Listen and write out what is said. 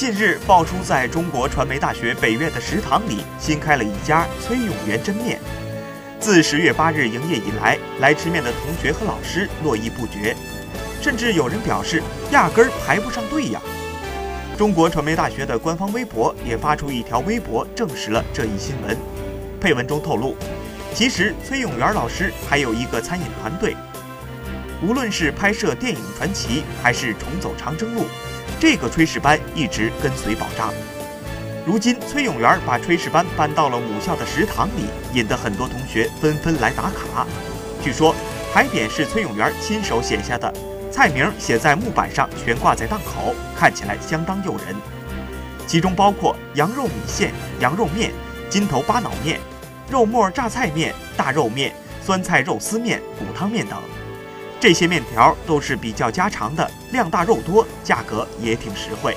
近日爆出，在中国传媒大学北院的食堂里新开了一家崔永元真面。自十月八日营业以来，来吃面的同学和老师络绎不绝，甚至有人表示压根儿排不上队呀。中国传媒大学的官方微博也发出一条微博，证实了这一新闻。配文中透露，其实崔永元老师还有一个餐饮团队，无论是拍摄电影《传奇》，还是重走长征路。这个炊事班一直跟随保障。如今崔永元把炊事班搬到了母校的食堂里，引得很多同学纷纷来打卡。据说牌匾是崔永元亲手写下的，菜名写在木板上，悬挂在档口，看起来相当诱人。其中包括羊肉米线、羊肉面、筋头巴脑面、肉末榨菜面、大肉面、酸菜肉丝面、骨汤面等。这些面条都是比较家常的，量大肉多，价格也挺实惠。